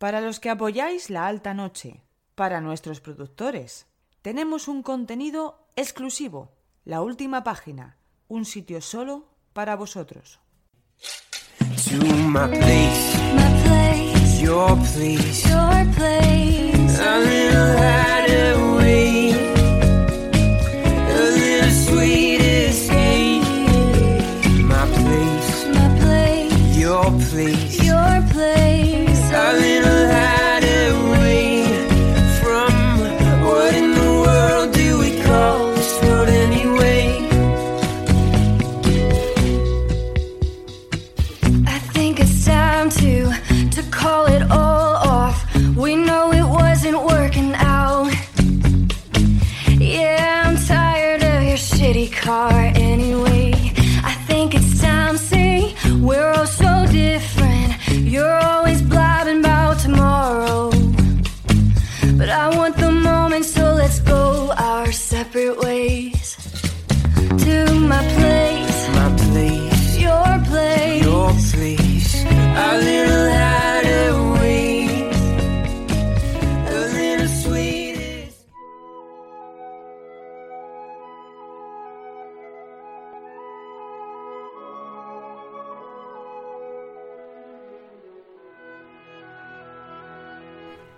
Para los que apoyáis la alta noche, para nuestros productores, tenemos un contenido exclusivo, la última página, un sitio solo para vosotros. to my place, my place, your place, your place. A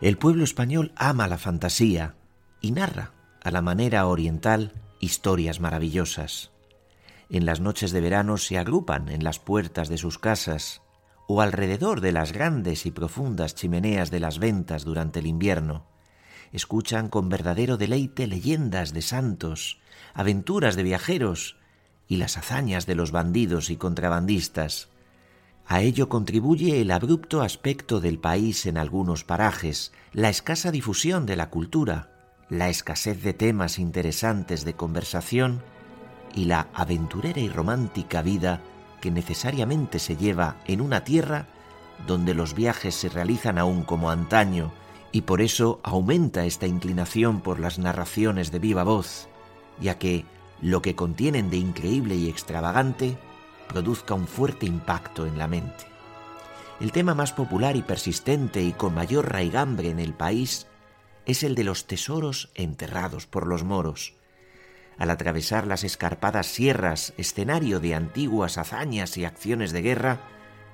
El pueblo español ama la fantasía y narra, a la manera oriental, historias maravillosas. En las noches de verano se agrupan en las puertas de sus casas o alrededor de las grandes y profundas chimeneas de las ventas durante el invierno. Escuchan con verdadero deleite leyendas de santos, aventuras de viajeros y las hazañas de los bandidos y contrabandistas. A ello contribuye el abrupto aspecto del país en algunos parajes, la escasa difusión de la cultura, la escasez de temas interesantes de conversación y la aventurera y romántica vida que necesariamente se lleva en una tierra donde los viajes se realizan aún como antaño y por eso aumenta esta inclinación por las narraciones de viva voz, ya que lo que contienen de increíble y extravagante produzca un fuerte impacto en la mente. El tema más popular y persistente y con mayor raigambre en el país es el de los tesoros enterrados por los moros. Al atravesar las escarpadas sierras, escenario de antiguas hazañas y acciones de guerra,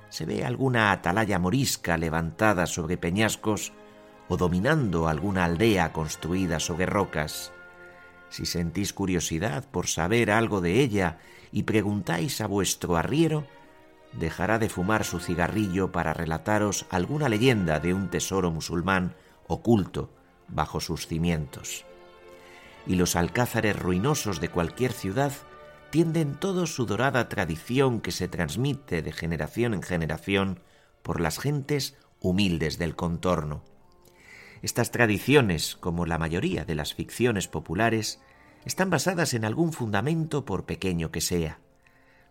se ve alguna atalaya morisca levantada sobre peñascos o dominando alguna aldea construida sobre rocas. Si sentís curiosidad por saber algo de ella y preguntáis a vuestro arriero, dejará de fumar su cigarrillo para relataros alguna leyenda de un tesoro musulmán oculto bajo sus cimientos. Y los alcázares ruinosos de cualquier ciudad tienden todos su dorada tradición que se transmite de generación en generación por las gentes humildes del contorno. Estas tradiciones, como la mayoría de las ficciones populares, están basadas en algún fundamento por pequeño que sea.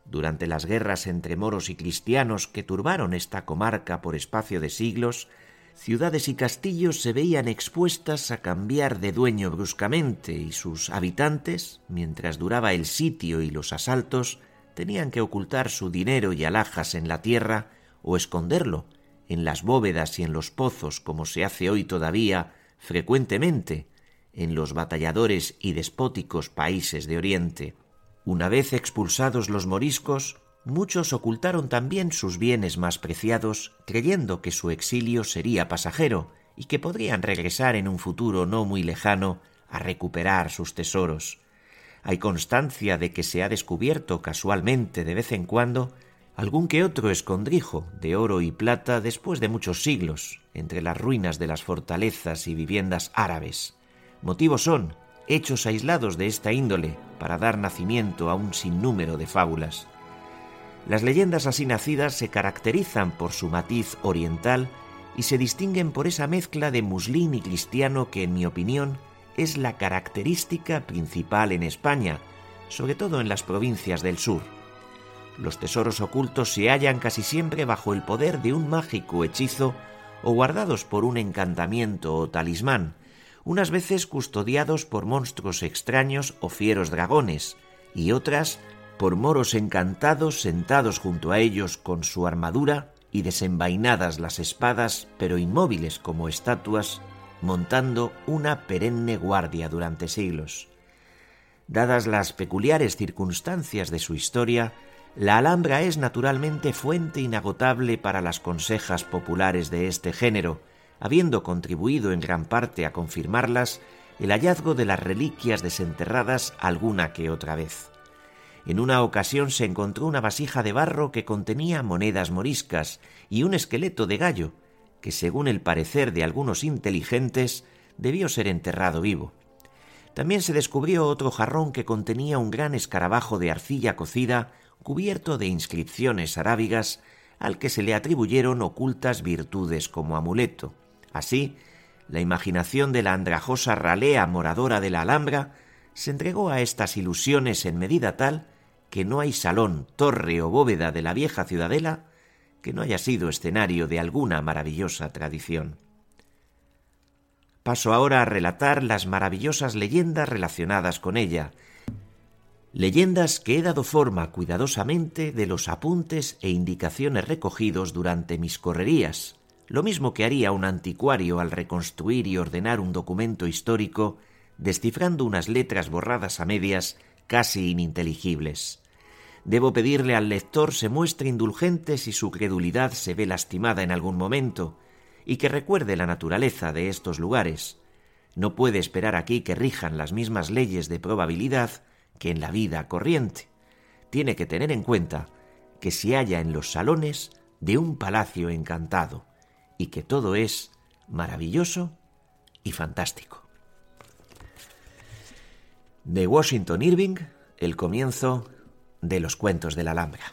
Durante las guerras entre moros y cristianos que turbaron esta comarca por espacio de siglos, ciudades y castillos se veían expuestas a cambiar de dueño bruscamente y sus habitantes, mientras duraba el sitio y los asaltos, tenían que ocultar su dinero y alhajas en la tierra o esconderlo en las bóvedas y en los pozos como se hace hoy todavía frecuentemente en los batalladores y despóticos países de Oriente. Una vez expulsados los moriscos, muchos ocultaron también sus bienes más preciados, creyendo que su exilio sería pasajero y que podrían regresar en un futuro no muy lejano a recuperar sus tesoros. Hay constancia de que se ha descubierto casualmente de vez en cuando algún que otro escondrijo de oro y plata después de muchos siglos entre las ruinas de las fortalezas y viviendas árabes. Motivos son hechos aislados de esta índole para dar nacimiento a un sinnúmero de fábulas. Las leyendas así nacidas se caracterizan por su matiz oriental y se distinguen por esa mezcla de muslín y cristiano que, en mi opinión, es la característica principal en España, sobre todo en las provincias del sur. Los tesoros ocultos se hallan casi siempre bajo el poder de un mágico hechizo o guardados por un encantamiento o talismán, unas veces custodiados por monstruos extraños o fieros dragones, y otras por moros encantados sentados junto a ellos con su armadura y desenvainadas las espadas, pero inmóviles como estatuas, montando una perenne guardia durante siglos. Dadas las peculiares circunstancias de su historia, la Alhambra es naturalmente fuente inagotable para las consejas populares de este género, habiendo contribuido en gran parte a confirmarlas el hallazgo de las reliquias desenterradas alguna que otra vez. En una ocasión se encontró una vasija de barro que contenía monedas moriscas y un esqueleto de gallo, que según el parecer de algunos inteligentes debió ser enterrado vivo. También se descubrió otro jarrón que contenía un gran escarabajo de arcilla cocida cubierto de inscripciones arábigas al que se le atribuyeron ocultas virtudes como amuleto. Así, la imaginación de la andrajosa ralea moradora de la Alhambra se entregó a estas ilusiones en medida tal que no hay salón, torre o bóveda de la vieja ciudadela que no haya sido escenario de alguna maravillosa tradición. Paso ahora a relatar las maravillosas leyendas relacionadas con ella, leyendas que he dado forma cuidadosamente de los apuntes e indicaciones recogidos durante mis correrías, lo mismo que haría un anticuario al reconstruir y ordenar un documento histórico, descifrando unas letras borradas a medias casi ininteligibles. Debo pedirle al lector se muestre indulgente si su credulidad se ve lastimada en algún momento, y que recuerde la naturaleza de estos lugares. No puede esperar aquí que rijan las mismas leyes de probabilidad que en la vida corriente. Tiene que tener en cuenta que se halla en los salones de un palacio encantado, y que todo es maravilloso y fantástico. De Washington Irving, el comienzo de los cuentos de la Alhambra.